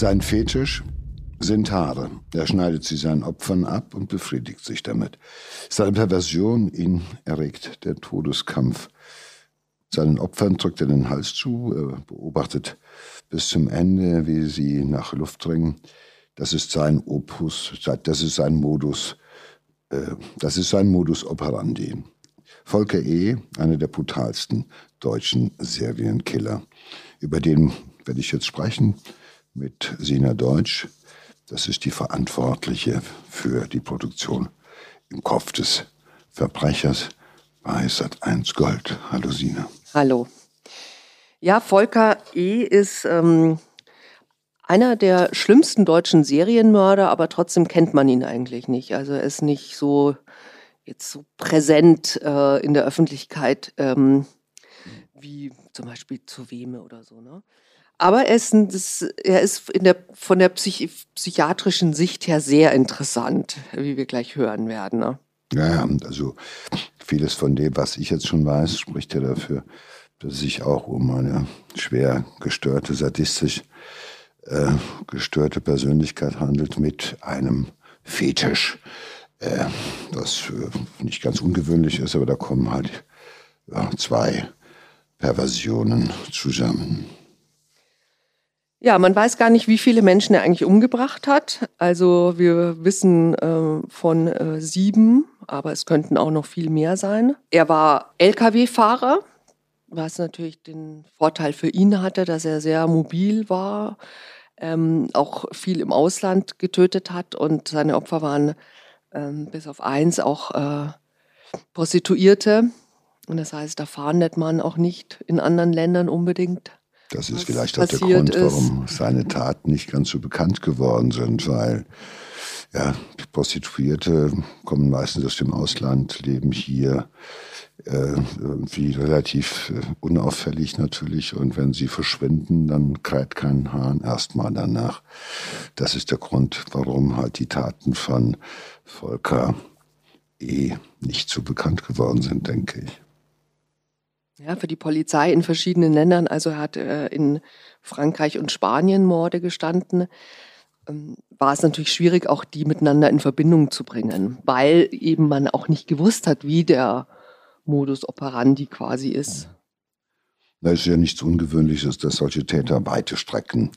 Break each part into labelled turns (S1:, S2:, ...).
S1: Sein Fetisch sind Haare. Er schneidet sie seinen Opfern ab und befriedigt sich damit. Seine Perversion, ihn erregt der Todeskampf. Seinen Opfern drückt er den Hals zu, er beobachtet bis zum Ende, wie sie nach Luft dringen. Das ist sein Opus, das ist sein Modus, äh, das ist sein Modus operandi. Volker E., einer der brutalsten deutschen Serienkiller. Über den werde ich jetzt sprechen mit Sina Deutsch. Das ist die Verantwortliche für die Produktion im Kopf des Verbrechers bei Sat1 Gold. Hallo Sina.
S2: Hallo. Ja, Volker E. ist ähm, einer der schlimmsten deutschen Serienmörder, aber trotzdem kennt man ihn eigentlich nicht. Also er ist nicht so jetzt so präsent äh, in der Öffentlichkeit ähm, wie zum Beispiel zu Weme oder so. Ne? Aber er ist, das, er ist der, von der Psych psychiatrischen Sicht her sehr interessant, wie wir gleich hören werden. Ne?
S1: Ja, also vieles von dem, was ich jetzt schon weiß, spricht ja dafür, dass es sich auch um eine schwer gestörte, sadistisch äh, gestörte Persönlichkeit handelt mit einem Fetisch, äh, was äh, nicht ganz ungewöhnlich ist, aber da kommen halt ja, zwei Perversionen zusammen.
S2: Ja, man weiß gar nicht, wie viele Menschen er eigentlich umgebracht hat. Also wir wissen äh, von äh, sieben, aber es könnten auch noch viel mehr sein. Er war Lkw-Fahrer, was natürlich den Vorteil für ihn hatte, dass er sehr mobil war, ähm, auch viel im Ausland getötet hat und seine Opfer waren ähm, bis auf eins auch äh, Prostituierte. Und das heißt, da fahndet man auch nicht in anderen Ländern unbedingt.
S1: Das ist vielleicht auch der Grund, warum seine Taten nicht ganz so bekannt geworden sind, weil ja, Prostituierte kommen meistens aus dem Ausland, leben hier äh, irgendwie relativ äh, unauffällig natürlich und wenn sie verschwinden, dann kräht kein Hahn erstmal danach. Das ist der Grund, warum halt die Taten von Volker E. nicht so bekannt geworden sind, denke ich.
S2: Ja, für die Polizei in verschiedenen Ländern. Also er hat äh, in Frankreich und Spanien Morde gestanden. Ähm, war es natürlich schwierig, auch die miteinander in Verbindung zu bringen, weil eben man auch nicht gewusst hat, wie der Modus operandi quasi ist.
S1: Da ist ja nichts Ungewöhnliches, dass solche Täter weite Strecken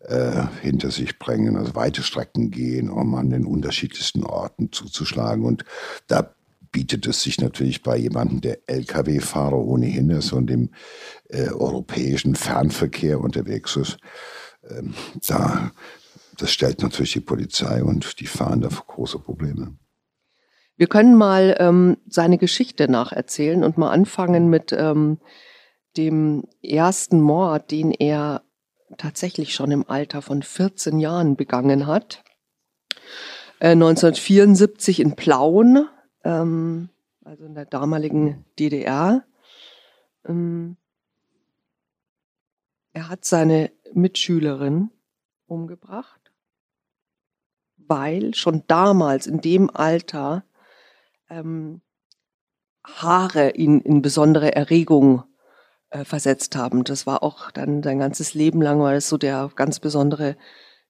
S1: äh, hinter sich bringen, also weite Strecken gehen, um an den unterschiedlichsten Orten zuzuschlagen. Und da bietet es sich natürlich bei jemandem, der Lkw-Fahrer ohnehin ist und im äh, europäischen Fernverkehr unterwegs ist, ähm, da, das stellt natürlich die Polizei und die fahren da große Probleme.
S2: Wir können mal ähm, seine Geschichte nacherzählen und mal anfangen mit ähm, dem ersten Mord, den er tatsächlich schon im Alter von 14 Jahren begangen hat. Äh, 1974 in Plauen ähm, also in der damaligen DDR. Ähm, er hat seine Mitschülerin umgebracht, weil schon damals in dem Alter ähm, Haare ihn in besondere Erregung äh, versetzt haben. Das war auch dann sein ganzes Leben lang war das so der ganz besondere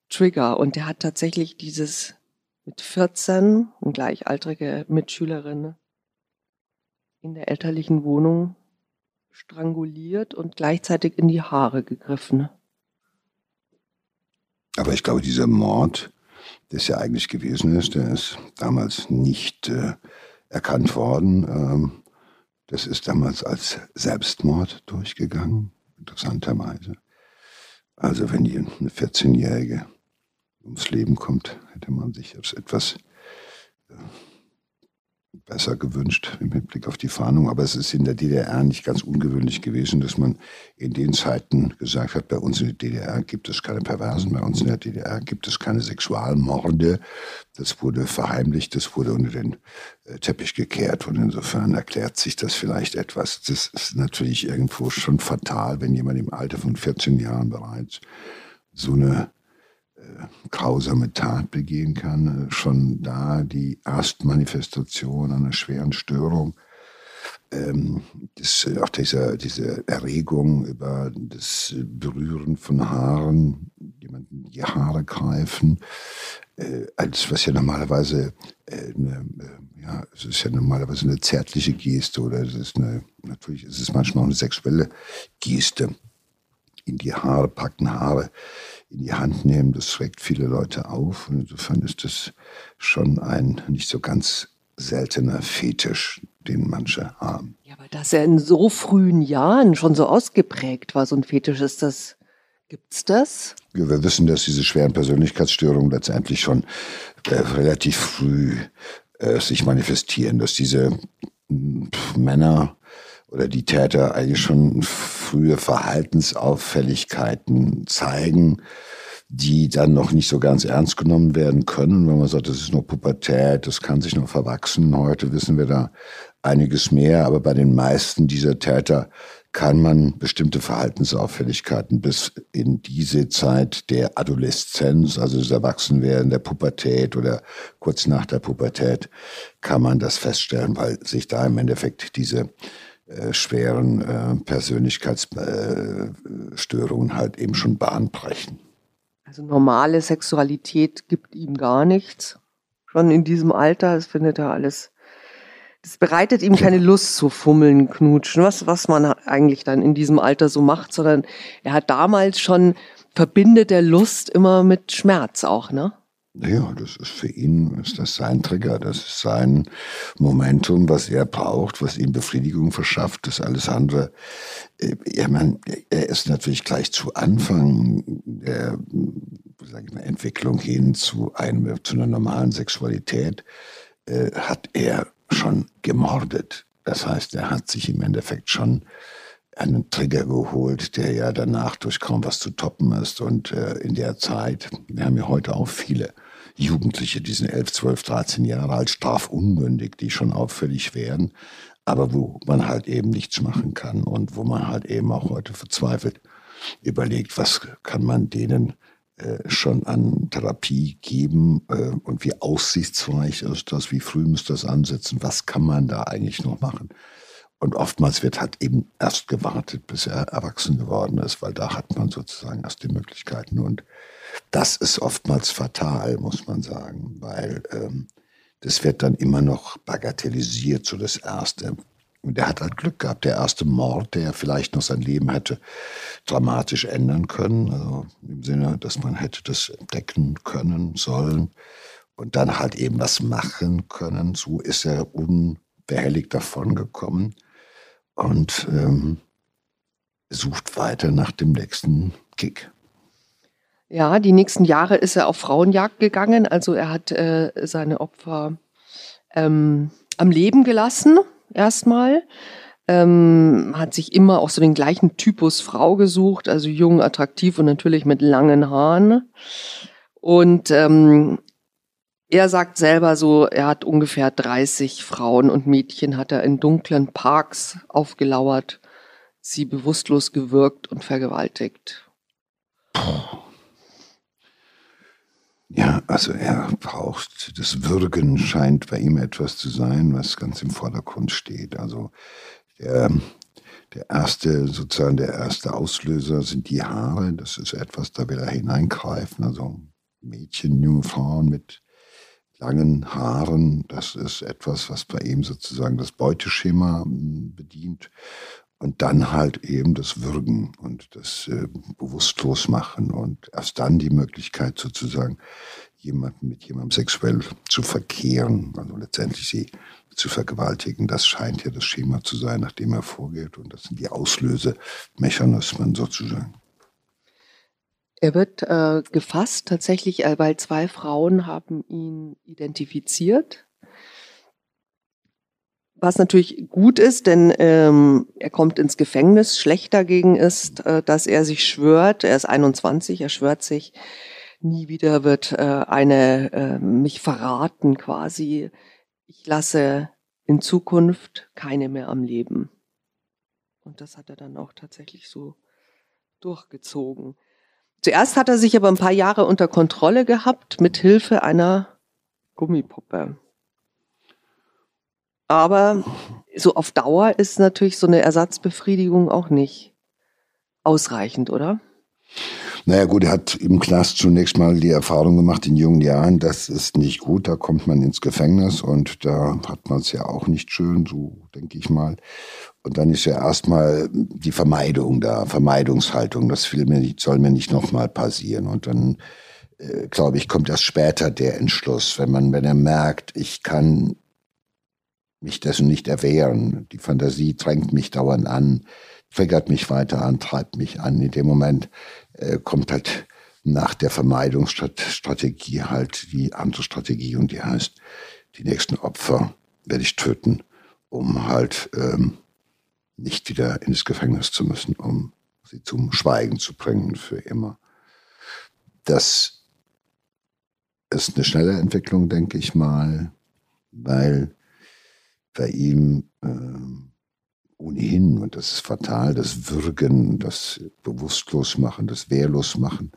S2: Trigger. Und er hat tatsächlich dieses mit 14 eine gleichaltrige Mitschülerin in der elterlichen Wohnung stranguliert und gleichzeitig in die Haare gegriffen.
S1: Aber ich glaube, dieser Mord, der es ja eigentlich gewesen ist, der ist damals nicht äh, erkannt worden. Ähm, das ist damals als Selbstmord durchgegangen, interessanterweise. Also wenn die eine 14-Jährige ums Leben kommt, hätte man sich etwas äh, besser gewünscht im Hinblick auf die Fahndung. Aber es ist in der DDR nicht ganz ungewöhnlich gewesen, dass man in den Zeiten gesagt hat, bei uns in der DDR gibt es keine Perversen, bei uns in der DDR gibt es keine Sexualmorde. Das wurde verheimlicht, das wurde unter den äh, Teppich gekehrt und insofern erklärt sich das vielleicht etwas. Das ist natürlich irgendwo schon fatal, wenn jemand im Alter von 14 Jahren bereits so eine grausame Tat begehen kann, schon da die Erstmanifestation einer schweren Störung ähm, das, auch diese, diese Erregung über das Berühren von Haaren, jemanden die Haare greifen, äh, als was ja normalerweise äh, eine, äh, ja, es ist ja normalerweise eine zärtliche Geste oder es ist eine, natürlich ist es manchmal auch eine sexuelle Geste. In die Haare packen, Haare in die Hand nehmen, das schreckt viele Leute auf. Und insofern ist das schon ein nicht so ganz seltener Fetisch, den manche haben.
S2: Ja, aber dass er in so frühen Jahren schon so ausgeprägt war, so ein Fetisch, ist das, gibt's das?
S1: Ja, wir wissen, dass diese schweren Persönlichkeitsstörungen letztendlich schon äh, relativ früh äh, sich manifestieren, dass diese äh, Männer oder die Täter eigentlich schon frühe Verhaltensauffälligkeiten zeigen, die dann noch nicht so ganz ernst genommen werden können, wenn man sagt, das ist nur Pubertät, das kann sich noch verwachsen. Heute wissen wir da einiges mehr, aber bei den meisten dieser Täter kann man bestimmte Verhaltensauffälligkeiten bis in diese Zeit der Adoleszenz, also des Erwachsenwerden, der Pubertät oder kurz nach der Pubertät, kann man das feststellen, weil sich da im Endeffekt diese äh, schweren äh, Persönlichkeitsstörungen halt eben schon Bahn brechen.
S2: Also normale Sexualität gibt ihm gar nichts. Schon in diesem Alter, das findet er alles. Das bereitet ihm keine Lust zu fummeln, knutschen, was, was man eigentlich dann in diesem Alter so macht, sondern er hat damals schon, verbindet der Lust immer mit Schmerz auch, ne?
S1: Ja, das ist für ihn, ist das sein Trigger, das ist sein Momentum, was er braucht, was ihm Befriedigung verschafft, das alles andere. Äh, ja, man, er ist natürlich gleich zu Anfang der sag ich mal, Entwicklung hin zu, einem, zu einer normalen Sexualität, äh, hat er schon gemordet. Das heißt, er hat sich im Endeffekt schon einen Trigger geholt, der ja danach durch kaum was zu toppen ist. Und äh, in der Zeit, wir haben ja heute auch viele Jugendliche, die sind 11, 12, 13 Jahre alt, strafunmündig, die schon auffällig werden, aber wo man halt eben nichts machen kann und wo man halt eben auch heute verzweifelt überlegt, was kann man denen äh, schon an Therapie geben äh, und wie aussichtsreich ist das, wie früh muss das ansetzen, was kann man da eigentlich noch machen. Und oftmals wird halt eben erst gewartet, bis er erwachsen geworden ist, weil da hat man sozusagen erst die Möglichkeiten. Und das ist oftmals fatal, muss man sagen, weil ähm, das wird dann immer noch bagatellisiert, so das Erste. Und er hat halt Glück gehabt, der erste Mord, der vielleicht noch sein Leben hätte dramatisch ändern können, also im Sinne, dass man hätte das entdecken können, sollen und dann halt eben was machen können. So ist er unbehelligt davongekommen und ähm, sucht weiter nach dem nächsten Kick.
S2: Ja, die nächsten Jahre ist er auf Frauenjagd gegangen. Also er hat äh, seine Opfer ähm, am Leben gelassen, erstmal. Ähm, hat sich immer auch so den gleichen Typus Frau gesucht, also jung, attraktiv und natürlich mit langen Haaren. Und ähm, er sagt selber so, er hat ungefähr 30 Frauen und Mädchen hat er in dunklen Parks aufgelauert, sie bewusstlos gewürgt und vergewaltigt.
S1: Ja, also er braucht, das Würgen scheint bei ihm etwas zu sein, was ganz im Vordergrund steht. Also der, der erste, sozusagen der erste Auslöser sind die Haare. Das ist etwas, da will er hineingreifen. Also Mädchen, junge Frauen mit langen Haaren, das ist etwas, was bei ihm sozusagen das Beuteschema hm, bedient. Und dann halt eben das Würgen und das äh, Bewusstlosmachen und erst dann die Möglichkeit sozusagen, jemanden mit jemandem sexuell zu verkehren, also letztendlich sie zu vergewaltigen. Das scheint ja das Schema zu sein, nach dem er vorgeht. Und das sind die Auslösemechanismen sozusagen.
S2: Er wird äh, gefasst tatsächlich, äh, weil zwei Frauen haben ihn identifiziert was natürlich gut ist, denn ähm, er kommt ins Gefängnis. Schlecht dagegen ist, äh, dass er sich schwört, er ist 21, er schwört sich, nie wieder wird äh, eine äh, mich verraten quasi. Ich lasse in Zukunft keine mehr am Leben. Und das hat er dann auch tatsächlich so durchgezogen. Zuerst hat er sich aber ein paar Jahre unter Kontrolle gehabt mit Hilfe einer Gummipuppe. Aber so auf Dauer ist natürlich so eine Ersatzbefriedigung auch nicht ausreichend, oder?
S1: Naja gut, er hat im Knast zunächst mal die Erfahrung gemacht in jungen Jahren, das ist nicht gut, da kommt man ins Gefängnis und da hat man es ja auch nicht schön, so denke ich mal. Und dann ist ja erstmal die Vermeidung da, Vermeidungshaltung, das will mir nicht, soll mir nicht nochmal passieren. Und dann, äh, glaube ich, kommt erst später der Entschluss, wenn man, wenn er merkt, ich kann mich dessen nicht erwehren, die Fantasie drängt mich dauernd an, triggert mich weiter an, treibt mich an. In dem Moment äh, kommt halt nach der Vermeidungsstrategie halt die andere Strategie und die heißt, die nächsten Opfer werde ich töten, um halt ähm, nicht wieder ins Gefängnis zu müssen, um sie zum Schweigen zu bringen für immer. Das ist eine schnelle Entwicklung, denke ich mal, weil bei ihm äh, ohnehin, und das ist fatal, das Würgen, das Bewusstlosmachen, das Wehrlosmachen,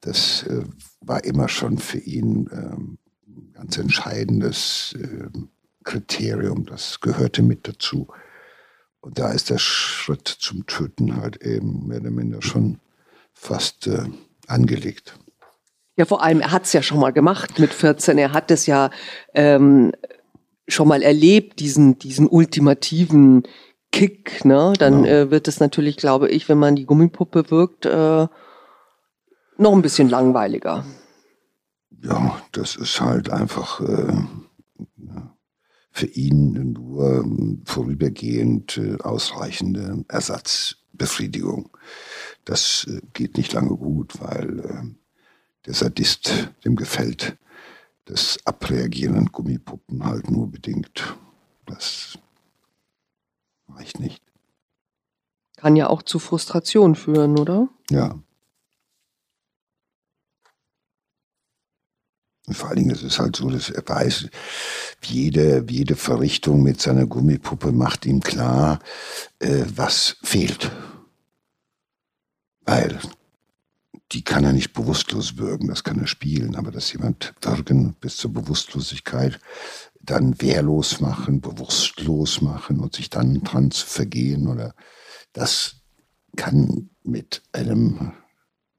S1: das äh, war immer schon für ihn ähm, ein ganz entscheidendes äh, Kriterium, das gehörte mit dazu. Und da ist der Schritt zum Töten halt eben mehr oder minder schon fast äh, angelegt.
S2: Ja, vor allem, er hat es ja schon mal gemacht mit 14. Er hat es ja ähm, schon mal erlebt, diesen, diesen ultimativen Kick, ne? Dann genau. äh, wird es natürlich, glaube ich, wenn man die Gummipuppe wirkt, äh, noch ein bisschen langweiliger.
S1: Ja, das ist halt einfach äh, für ihn nur vorübergehend äh, ausreichende Ersatzbefriedigung. Das äh, geht nicht lange gut, weil äh, der Sadist, dem gefällt das Abreagieren an Gummipuppen halt nur bedingt. Das reicht nicht.
S2: Kann ja auch zu Frustration führen, oder?
S1: Ja. Und vor allen Dingen ist es halt so, dass er weiß, jede, jede Verrichtung mit seiner Gummipuppe macht ihm klar, äh, was fehlt. Weil die kann er nicht bewusstlos wirken, das kann er spielen, aber dass jemand wirken bis zur Bewusstlosigkeit, dann wehrlos machen, bewusstlos machen und sich dann dran zu vergehen oder das kann mit einem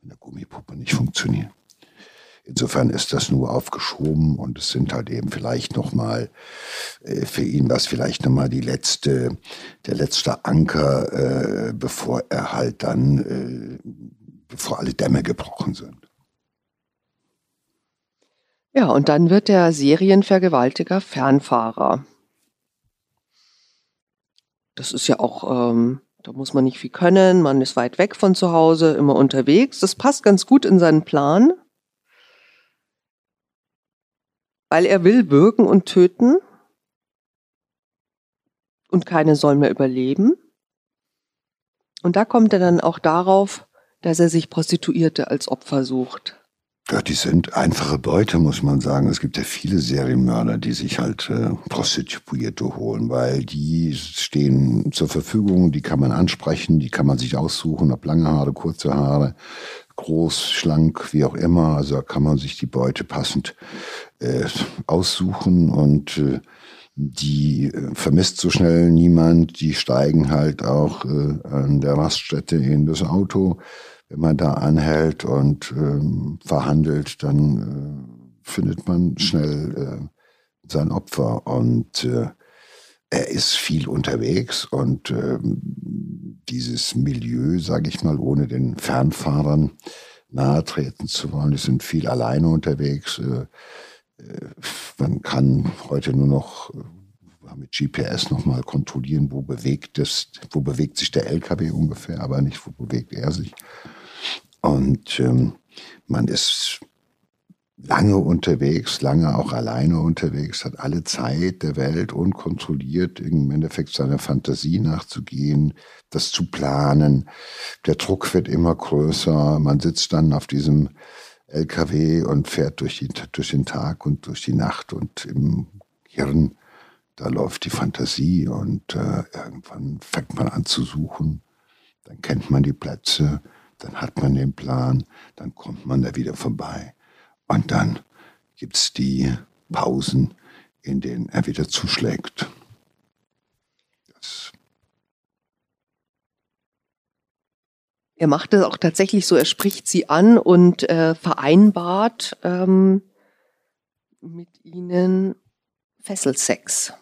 S1: einer Gummipuppe nicht funktionieren. Insofern ist das nur aufgeschoben und es sind halt eben vielleicht nochmal äh, für ihn was vielleicht nochmal die letzte, der letzte Anker, äh, bevor er halt dann, äh, bevor alle Dämme gebrochen sind.
S2: Ja, und dann wird der Serienvergewaltiger Fernfahrer. Das ist ja auch, ähm, da muss man nicht viel können, man ist weit weg von zu Hause, immer unterwegs. Das passt ganz gut in seinen Plan weil er will wirken und töten und keine soll mehr überleben. Und da kommt er dann auch darauf, dass er sich Prostituierte als Opfer sucht.
S1: Ja, die sind einfache Beute, muss man sagen. Es gibt ja viele Serienmörder, die sich halt äh, Prostituierte holen, weil die stehen zur Verfügung, die kann man ansprechen, die kann man sich aussuchen, ob lange Haare, kurze Haare, groß, schlank, wie auch immer. Also da kann man sich die Beute passend äh, aussuchen und äh, die äh, vermisst so schnell niemand. Die steigen halt auch äh, an der Raststätte in das Auto. Wenn man da anhält und ähm, verhandelt, dann äh, findet man schnell äh, sein Opfer. Und äh, er ist viel unterwegs und ähm, dieses Milieu, sage ich mal, ohne den Fernfahrern nahe treten zu wollen, die sind viel alleine unterwegs. Man kann heute nur noch äh, mit GPS nochmal kontrollieren, wo bewegt es, wo bewegt sich der LKW ungefähr, aber nicht, wo bewegt er sich. Und ähm, man ist lange unterwegs, lange auch alleine unterwegs, hat alle Zeit der Welt unkontrolliert im Endeffekt seiner Fantasie nachzugehen, das zu planen. Der Druck wird immer größer. Man sitzt dann auf diesem LKW und fährt durch, die, durch den Tag und durch die Nacht und im Hirn, da läuft die Fantasie und äh, irgendwann fängt man an zu suchen. Dann kennt man die Plätze, dann hat man den Plan, dann kommt man da wieder vorbei. Und dann gibt es die Pausen, in denen er wieder zuschlägt.
S2: Er macht es auch tatsächlich so, er spricht sie an und äh, vereinbart ähm, mit ihnen Fesselsex.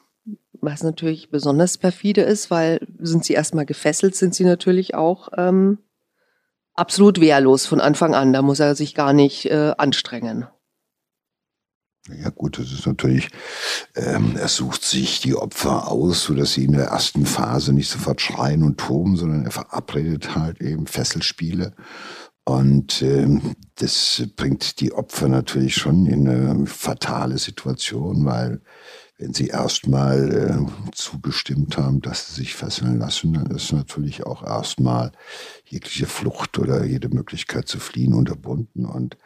S2: Was natürlich besonders perfide ist, weil sind sie erstmal gefesselt, sind sie natürlich auch ähm, absolut wehrlos von Anfang an. Da muss er sich gar nicht äh, anstrengen.
S1: Ja gut, das ist natürlich, ähm, er sucht sich die Opfer aus, sodass sie in der ersten Phase nicht sofort schreien und toben, sondern er verabredet halt eben Fesselspiele. Und ähm, das bringt die Opfer natürlich schon in eine fatale Situation, weil wenn sie erstmal äh, zugestimmt haben, dass sie sich fesseln lassen, dann ist natürlich auch erstmal jegliche Flucht oder jede Möglichkeit zu fliehen unterbunden. Und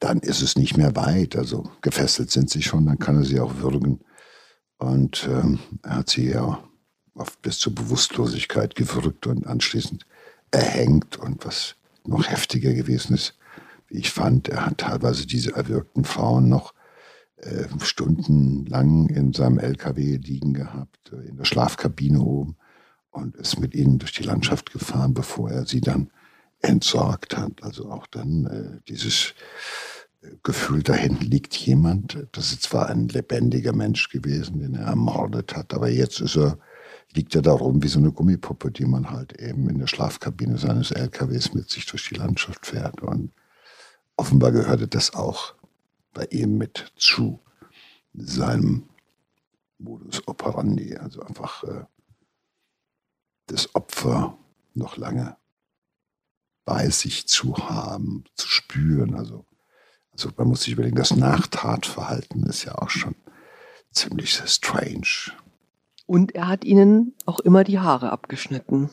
S1: dann ist es nicht mehr weit. Also gefesselt sind sie schon, dann kann er sie auch würgen. Und ähm, er hat sie ja oft bis zur Bewusstlosigkeit gewürgt und anschließend erhängt. Und was noch heftiger gewesen ist, wie ich fand, er hat teilweise diese erwürgten Frauen noch äh, stundenlang in seinem LKW liegen gehabt, äh, in der Schlafkabine oben und ist mit ihnen durch die Landschaft gefahren, bevor er sie dann entsorgt hat. Also auch dann äh, dieses äh, Gefühl, da hinten liegt jemand. Das ist zwar ein lebendiger Mensch gewesen, den er ermordet hat, aber jetzt ist er, liegt er da rum wie so eine Gummipuppe, die man halt eben in der Schlafkabine seines LKWs mit sich durch die Landschaft fährt. Und offenbar gehörte das auch bei ihm mit zu seinem Modus operandi, also einfach äh, das Opfer noch lange bei sich zu haben, zu spüren. Also, also man muss sich überlegen, das Nachtatverhalten ist ja auch schon ziemlich strange.
S2: Und er hat ihnen auch immer die Haare abgeschnitten.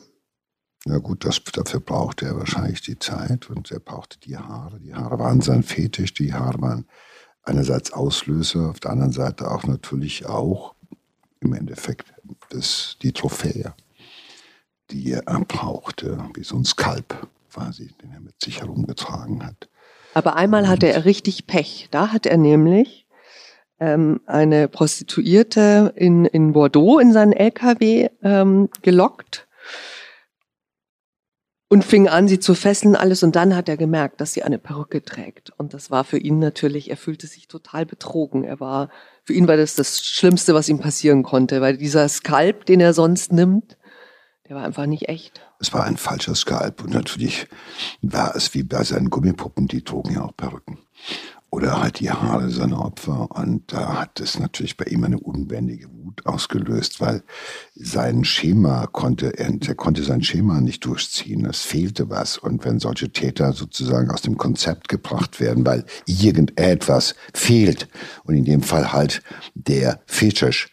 S1: Na gut, das, dafür brauchte er wahrscheinlich die Zeit und er brauchte die Haare. Die Haare waren sein Fetisch, die Haare waren einerseits Auslöser, auf der anderen Seite auch natürlich auch im Endeffekt das, die Trophäe, die er brauchte, wie so ein Skalp quasi, den er mit sich herumgetragen hat.
S2: Aber einmal hatte er richtig Pech. Da hat er nämlich ähm, eine Prostituierte in, in Bordeaux in seinen LKW ähm, gelockt und fing an, sie zu fesseln, alles. Und dann hat er gemerkt, dass sie eine Perücke trägt. Und das war für ihn natürlich, er fühlte sich total betrogen. Er war, für ihn war das das Schlimmste, was ihm passieren konnte, weil dieser Skalp, den er sonst nimmt, der war einfach nicht echt.
S1: Es war ein falscher Skalp. Und natürlich war es wie bei seinen Gummipuppen, die trugen ja auch Perücken oder halt die Haare seiner Opfer. Und da hat es natürlich bei ihm eine unbändige Wut ausgelöst, weil sein Schema konnte, er, er konnte sein Schema nicht durchziehen. Es fehlte was. Und wenn solche Täter sozusagen aus dem Konzept gebracht werden, weil irgendetwas fehlt, und in dem Fall halt der Fetisch,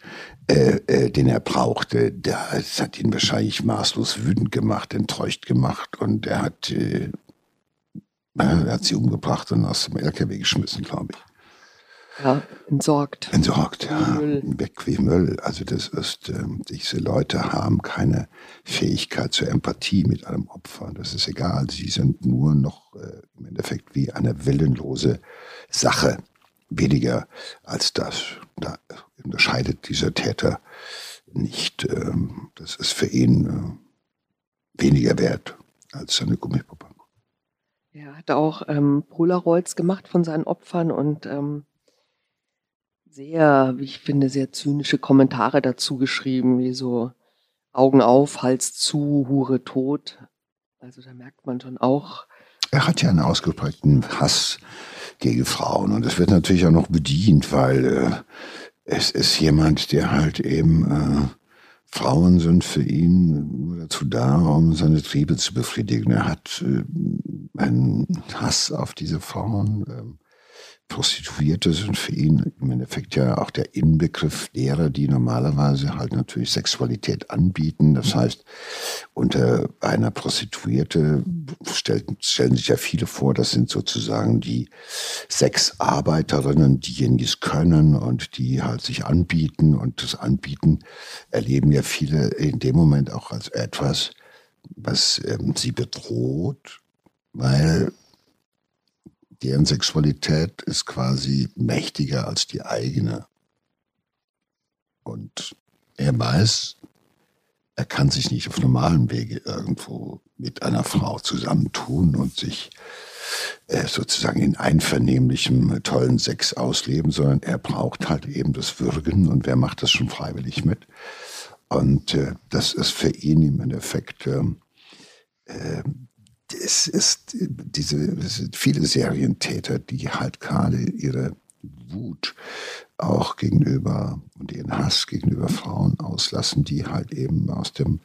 S1: äh, äh, den er brauchte, das hat ihn wahrscheinlich maßlos wütend gemacht, enttäuscht gemacht und er hat äh, er hat sie umgebracht und aus dem LKW geschmissen, glaube ich.
S2: Ja, entsorgt.
S1: Entsorgt, ja. Müll. Weg wie Müll. Also das ist, äh, diese Leute haben keine Fähigkeit zur Empathie mit einem Opfer. Das ist egal. Sie sind nur noch äh, im Endeffekt wie eine willenlose Sache. Weniger als das. Da unterscheidet dieser Täter nicht. Ähm, das ist für ihn äh, weniger wert als seine Gummipuppe.
S2: Er hat auch ähm, Polaroids gemacht von seinen Opfern und ähm, sehr, wie ich finde, sehr zynische Kommentare dazu geschrieben, wie so Augen auf, Hals zu, Hure tot. Also da merkt man schon auch.
S1: Er hat ja einen ausgeprägten Hass gegen Frauen und es wird natürlich auch noch bedient, weil äh, es ist jemand, der halt eben äh, Frauen sind für ihn nur dazu da, um seine Triebe zu befriedigen. Er hat äh, einen Hass auf diese Frauen. Prostituierte sind für ihn im Endeffekt ja auch der Inbegriff derer, die normalerweise halt natürlich Sexualität anbieten. Das heißt, unter einer Prostituierte stellen, stellen sich ja viele vor, das sind sozusagen die Sexarbeiterinnen, diejenigen, die es können und die halt sich anbieten. Und das Anbieten erleben ja viele in dem Moment auch als etwas, was ähm, sie bedroht, weil deren Sexualität ist quasi mächtiger als die eigene. Und er weiß, er kann sich nicht auf normalem Wege irgendwo mit einer Frau zusammentun und sich äh, sozusagen in einvernehmlichem tollen Sex ausleben, sondern er braucht halt eben das Würgen und wer macht das schon freiwillig mit? Und äh, das ist für ihn im Endeffekt, äh, äh, es ist diese es sind viele Serientäter, die halt gerade ihre Wut auch gegenüber und ihren Hass gegenüber Frauen auslassen, die halt eben aus dem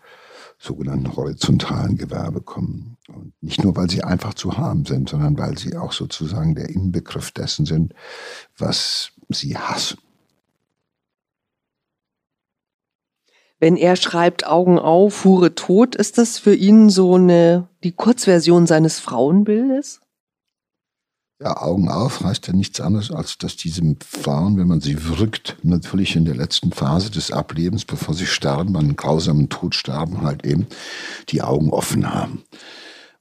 S1: sogenannten horizontalen Gewerbe kommen. Und nicht nur, weil sie einfach zu haben sind, sondern weil sie auch sozusagen der Inbegriff dessen sind, was sie hassen.
S2: Wenn er schreibt Augen auf, Hure tot, ist das für ihn so eine die Kurzversion seines Frauenbildes?
S1: Ja, Augen auf heißt ja nichts anderes, als dass diese Frauen, wenn man sie wirkt, natürlich in der letzten Phase des Ablebens, bevor sie sterben, einen grausamen Tod sterben, halt eben die Augen offen haben.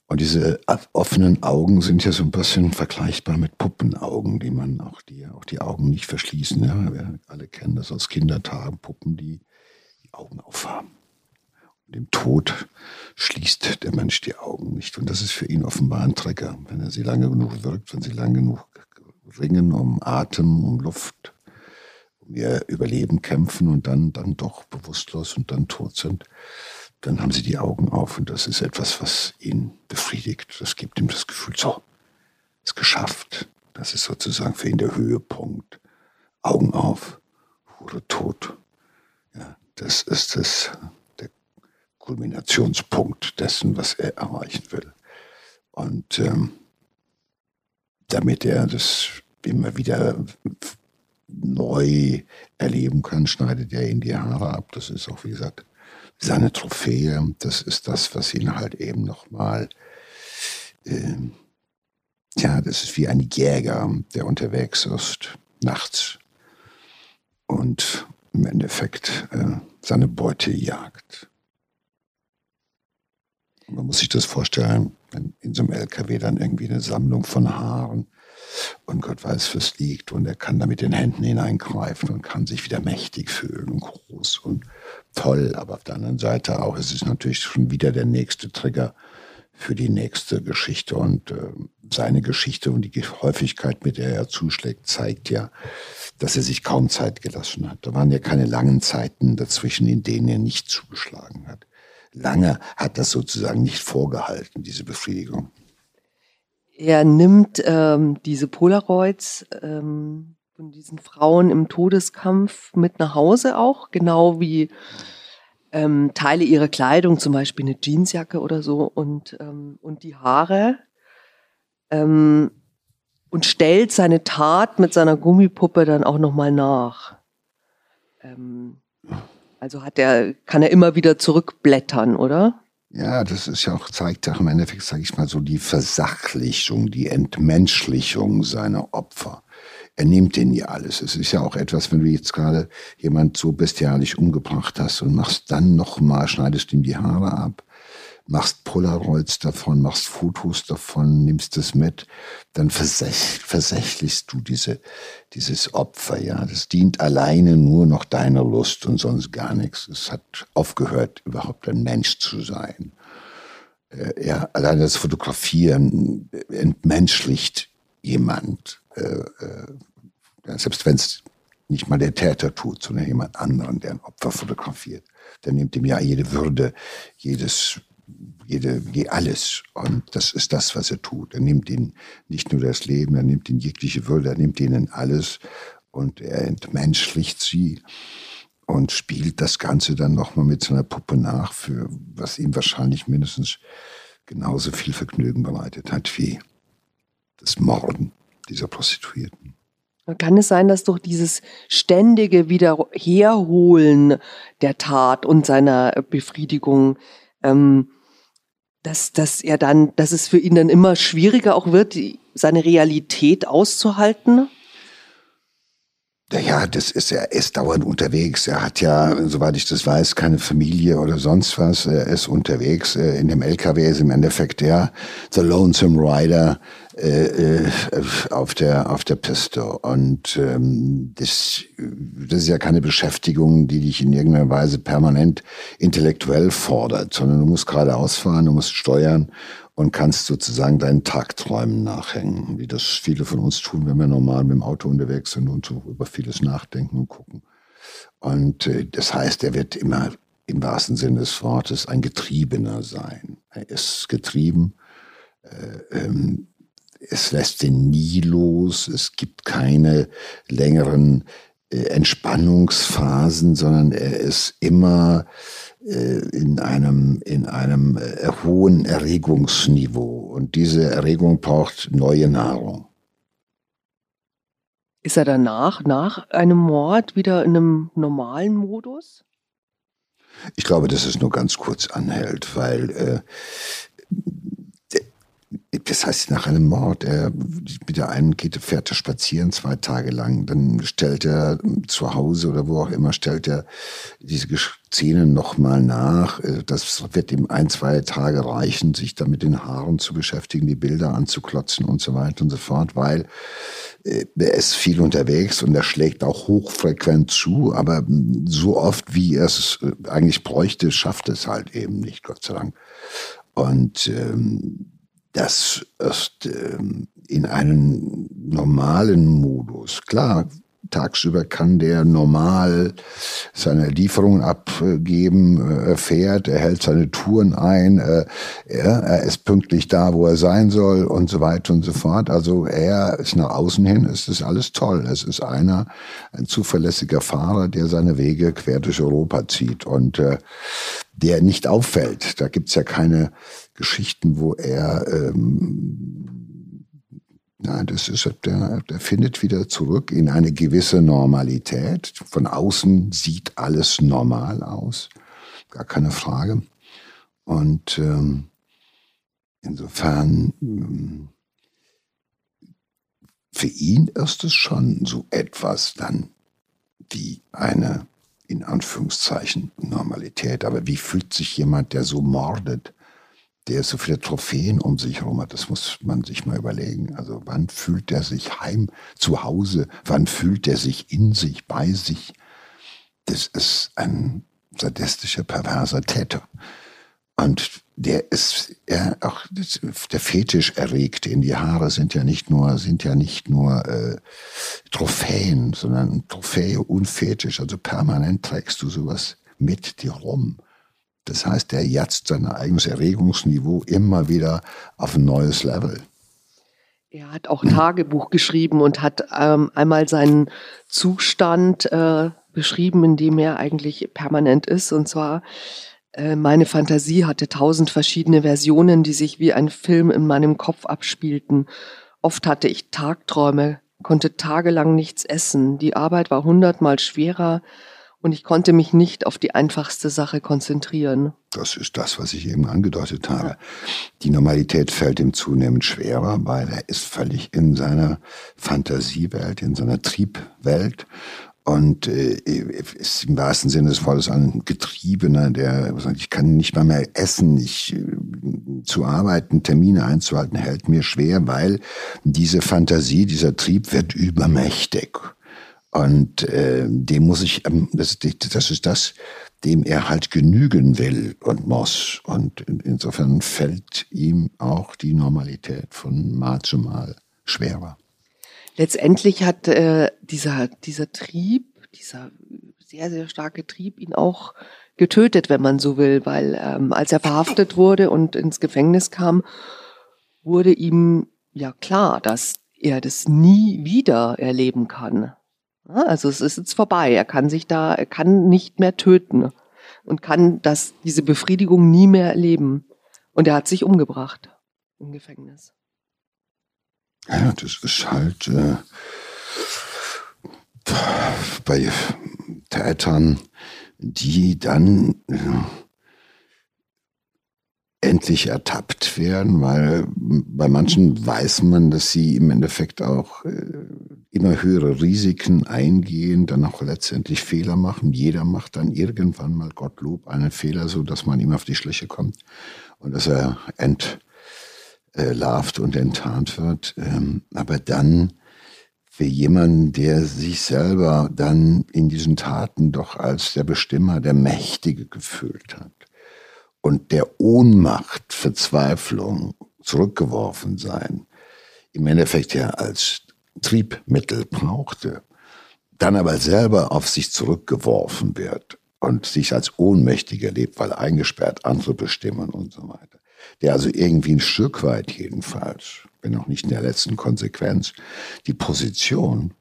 S1: Und diese offenen Augen sind ja so ein bisschen vergleichbar mit Puppenaugen, die man auch die, auch die Augen nicht verschließen. Ja, wir alle kennen das aus Kindertagen, Puppen, die Augen aufhaben. Und im Tod schließt der Mensch die Augen nicht. Und das ist für ihn offenbar ein Trigger. Wenn er sie lange genug wirkt, wenn sie lange genug ringen um Atem, um Luft, um ihr Überleben kämpfen und dann, dann doch bewusstlos und dann tot sind, dann haben sie die Augen auf. Und das ist etwas, was ihn befriedigt. Das gibt ihm das Gefühl, so, ist geschafft. Das ist sozusagen für ihn der Höhepunkt. Augen auf, Hure tot. Das ist das Kulminationspunkt dessen, was er erreichen will. Und ähm, damit er das immer wieder neu erleben kann, schneidet er ihn die Haare ab. Das ist auch, wie gesagt, seine Trophäe. Das ist das, was ihn halt eben nochmal, äh, ja, das ist wie ein Jäger, der unterwegs ist, nachts und im Endeffekt äh, seine Beute jagt. Man muss sich das vorstellen, wenn in so einem LKW dann irgendwie eine Sammlung von Haaren und Gott weiß, was liegt und er kann da mit den Händen hineingreifen und kann sich wieder mächtig fühlen und groß und toll. Aber auf der anderen Seite auch, es ist natürlich schon wieder der nächste Trigger für die nächste Geschichte und äh, seine Geschichte und die Häufigkeit, mit der er zuschlägt, zeigt ja, dass er sich kaum Zeit gelassen hat. Da waren ja keine langen Zeiten dazwischen, in denen er nicht zugeschlagen hat lange hat das sozusagen nicht vorgehalten, diese Befriedigung.
S2: Er nimmt ähm, diese Polaroids ähm, von diesen Frauen im Todeskampf mit nach Hause auch, genau wie ähm, Teile ihrer Kleidung, zum Beispiel eine Jeansjacke oder so und, ähm, und die Haare. Ähm, und stellt seine Tat mit seiner Gummipuppe dann auch nochmal nach. Ähm, also hat er, kann er immer wieder zurückblättern, oder?
S1: Ja, das ist ja auch, zeigt auch im Endeffekt, sage ich mal so, die Versachlichung, die Entmenschlichung seiner Opfer. Er nimmt denen ja alles. Es ist ja auch etwas, wenn du jetzt gerade jemand so bestialisch umgebracht hast und machst dann nochmal, schneidest ihm die Haare ab, machst Polaroids davon, machst Fotos davon, nimmst es mit, dann versäch, versächlichst du diese, dieses Opfer, ja. Das dient alleine nur noch deiner Lust und sonst gar nichts. Es hat aufgehört, überhaupt ein Mensch zu sein. Äh, ja, allein das Fotografieren entmenschlicht jemand, äh, äh, selbst wenn es nicht mal der Täter tut, sondern jemand anderen, der ein Opfer fotografiert. Der nimmt ihm ja jede Würde, jedes jede, alles. Und das ist das, was er tut. Er nimmt ihnen nicht nur das Leben, er nimmt ihnen jegliche Würde, er nimmt ihnen alles und er entmenschlicht sie und spielt das Ganze dann nochmal mit seiner Puppe nach, für was ihm wahrscheinlich mindestens genauso viel Vergnügen bereitet hat wie das Morden dieser Prostituierten.
S2: Kann es sein, dass durch dieses ständige Wiederherholen der Tat und seiner Befriedigung ähm, dass, dass er dann, dass es für ihn dann immer schwieriger auch wird, seine Realität auszuhalten?
S1: Ja, das ist, er ist dauernd unterwegs. Er hat ja, soweit ich das weiß, keine Familie oder sonst was. Er ist unterwegs. In dem LKW ist im Endeffekt der, the lonesome rider. äh, äh, auf der auf der Piste und ähm, das, das ist ja keine Beschäftigung, die dich in irgendeiner Weise permanent intellektuell fordert, sondern du musst geradeaus fahren, du musst steuern und kannst sozusagen deinen Tagträumen nachhängen, wie das viele von uns tun, wenn wir normal mit dem Auto unterwegs sind und so über vieles nachdenken und gucken. Und äh, das heißt, er wird immer im wahrsten Sinne des Wortes ein Getriebener sein. Er ist getrieben. Äh, ähm, es lässt ihn nie los. Es gibt keine längeren äh, Entspannungsphasen, sondern er ist immer in einem, in einem äh, hohen Erregungsniveau. Und diese Erregung braucht neue Nahrung.
S2: Ist er danach, nach einem Mord, wieder in einem normalen Modus?
S1: Ich glaube, dass es nur ganz kurz anhält, weil äh, das heißt, nach einem Mord, er mit der einen geht, fährt er spazieren zwei Tage lang, dann stellt er zu Hause oder wo auch immer, stellt er diese Szenen nochmal nach. Äh, das wird ihm ein, zwei Tage reichen, sich da mit den Haaren zu beschäftigen, die Bilder anzuklotzen und so weiter und so fort, weil äh, er ist viel unterwegs und er schlägt auch hochfrequent zu, aber so oft, wie er es äh, eigentlich bräuchte, schafft es halt eben nicht, Gott sei Dank. Und ähm, das ist ähm, in einen normalen Modus. Klar, tagsüber kann der normal seine Lieferungen abgeben, äh, er fährt, er hält seine Touren ein, äh, er, ist pünktlich da, wo er sein soll und so weiter und so fort. Also er ist nach außen hin, es ist alles toll. Es ist einer, ein zuverlässiger Fahrer, der seine Wege quer durch Europa zieht und äh, der nicht auffällt. Da gibt's ja keine Geschichten, wo er, ähm, na, das ist, der, der findet wieder zurück in eine gewisse Normalität. Von außen sieht alles normal aus, gar keine Frage. Und ähm, insofern, ähm, für ihn ist es schon so etwas dann wie eine in Anführungszeichen Normalität. Aber wie fühlt sich jemand, der so mordet, der so viele Trophäen um sich herum hat, das muss man sich mal überlegen. Also wann fühlt er sich heim zu Hause? Wann fühlt er sich in sich, bei sich? Das ist ein sadistischer, perverser Täter. Und der ist ja auch der Fetisch erregt, in die Haare sind ja nicht nur sind ja nicht nur äh, Trophäen, sondern Trophäe und Fetisch. Also permanent trägst du sowas mit dir rum. Das heißt, er jatzt sein eigenes Erregungsniveau immer wieder auf ein neues Level.
S2: Er hat auch Tagebuch geschrieben und hat ähm, einmal seinen Zustand äh, beschrieben, in dem er eigentlich permanent ist. Und zwar, äh, meine Fantasie hatte tausend verschiedene Versionen, die sich wie ein Film in meinem Kopf abspielten. Oft hatte ich Tagträume, konnte tagelang nichts essen. Die Arbeit war hundertmal schwerer und ich konnte mich nicht auf die einfachste Sache konzentrieren.
S1: Das ist das, was ich eben angedeutet habe. Die Normalität fällt ihm zunehmend schwerer, weil er ist völlig in seiner Fantasiewelt, in seiner Triebwelt und äh, ist im wahrsten Sinne des Wortes ein Getriebener, der sagt, ich kann nicht mal mehr essen, ich äh, zu arbeiten, Termine einzuhalten, hält mir schwer, weil diese Fantasie, dieser Trieb wird übermächtig. Und äh, dem muss ich, ähm, das, das ist das, dem er halt genügen will und muss. Und in, insofern fällt ihm auch die Normalität von Mal zu Mal schwerer.
S2: Letztendlich hat äh, dieser, dieser Trieb, dieser sehr, sehr starke Trieb ihn auch getötet, wenn man so will, weil ähm, als er verhaftet wurde und ins Gefängnis kam, wurde ihm ja klar, dass er das nie wieder erleben kann. Also es ist jetzt vorbei. Er kann sich da, er kann nicht mehr töten und kann das, diese Befriedigung nie mehr erleben. Und er hat sich umgebracht im Gefängnis.
S1: Ja, das ist halt äh, bei Tätern, die dann äh, endlich ertappt werden, weil bei manchen weiß man, dass sie im Endeffekt auch äh, immer höhere Risiken eingehen, dann auch letztendlich Fehler machen. Jeder macht dann irgendwann mal Gottlob einen Fehler, so dass man ihm auf die Schliche kommt und dass er ent, äh, larvt und enttarnt wird. Ähm, aber dann für jemanden, der sich selber dann in diesen Taten doch als der Bestimmer, der Mächtige gefühlt hat und der Ohnmacht, Verzweiflung, zurückgeworfen sein, im Endeffekt ja als Triebmittel brauchte, dann aber selber auf sich zurückgeworfen wird und sich als ohnmächtig erlebt, weil eingesperrt andere bestimmen und so weiter. Der also irgendwie ein Stück weit jedenfalls, wenn auch nicht in der letzten Konsequenz, die Position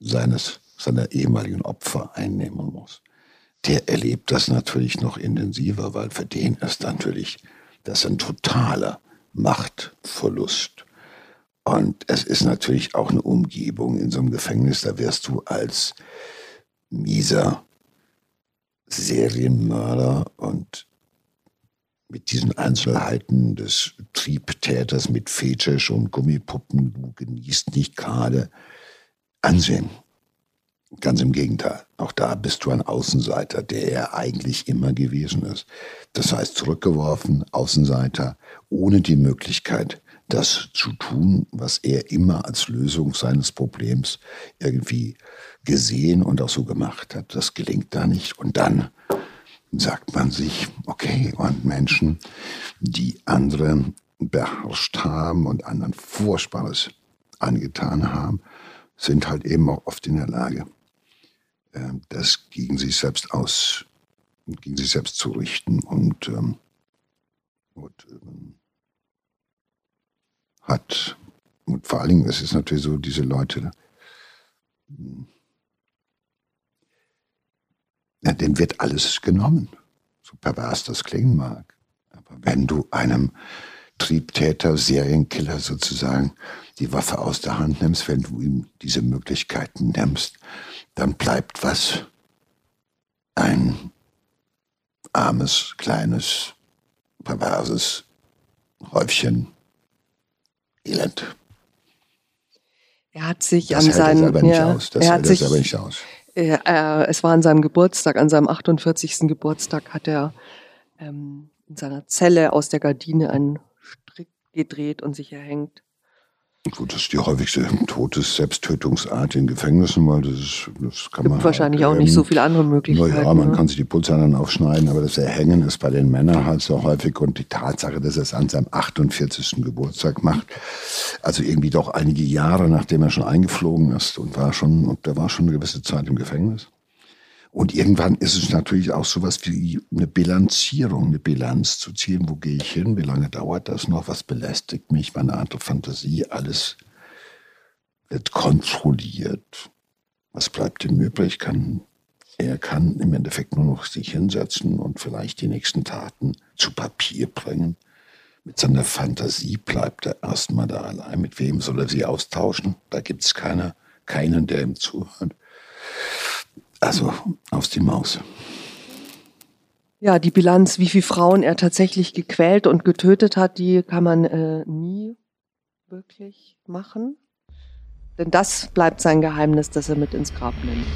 S1: seines, seiner ehemaligen Opfer einnehmen muss. Der erlebt das natürlich noch intensiver, weil für den ist natürlich das ein totaler Machtverlust. Und es ist natürlich auch eine Umgebung in so einem Gefängnis, da wirst du als mieser Serienmörder und mit diesen Einzelheiten des Triebtäters mit Fetisch und Gummipuppen, du genießt nicht gerade Ansehen. Ganz im Gegenteil. Auch da bist du ein Außenseiter, der er eigentlich immer gewesen ist. Das heißt, zurückgeworfen, Außenseiter, ohne die Möglichkeit, das zu tun, was er immer als Lösung seines Problems irgendwie gesehen und auch so gemacht hat. Das gelingt da nicht. Und dann sagt man sich, okay, und Menschen, die andere beherrscht haben und anderen Furchtbares angetan haben, sind halt eben auch oft in der Lage, das gegen sich selbst aus, gegen sich selbst zu richten und, ähm, und ähm, hat, und vor allen Dingen, es ist natürlich so, diese Leute, ja, dem wird alles genommen, so pervers das klingen mag. Aber wenn du einem Triebtäter, Serienkiller sozusagen die Waffe aus der Hand nimmst, wenn du ihm diese Möglichkeiten nimmst, dann bleibt was? Ein armes, kleines, perverses Häufchen Elend.
S2: Er hat sich
S1: das
S2: an seinem.
S1: Er, ja, aus. Das er hat sich, nicht aus.
S2: Er, er, es war an seinem Geburtstag, an seinem 48. Geburtstag hat er ähm, in seiner Zelle aus der Gardine einen Strick gedreht und sich erhängt.
S1: Gut, das ist die häufigste Todes-Selbsttötungsart in Gefängnissen, weil das, ist, das kann
S2: Gibt
S1: man.
S2: wahrscheinlich
S1: halt,
S2: auch nicht so viele andere Möglichkeiten.
S1: Ja, man
S2: ne?
S1: kann sich die Pulsadern aufschneiden, aber das Erhängen ist bei den Männern halt so häufig und die Tatsache, dass er es an seinem 48. Geburtstag macht, also irgendwie doch einige Jahre nachdem er schon eingeflogen ist und war schon, und der war schon eine gewisse Zeit im Gefängnis. Und irgendwann ist es natürlich auch sowas wie eine Bilanzierung, eine Bilanz zu ziehen. Wo gehe ich hin? Wie lange dauert das noch? Was belästigt mich? Meine andere Fantasie? Alles wird kontrolliert. Was bleibt ihm übrig? Kann, er kann im Endeffekt nur noch sich hinsetzen und vielleicht die nächsten Taten zu Papier bringen. Mit seiner Fantasie bleibt er erstmal da allein. Mit wem soll er sie austauschen? Da gibt es keine, keinen, der ihm zuhört. Also aus die Maus.
S2: Ja, die Bilanz, wie viele Frauen er tatsächlich gequält und getötet hat, die kann man äh, nie wirklich machen. Denn das bleibt sein Geheimnis, das er mit ins Grab nimmt.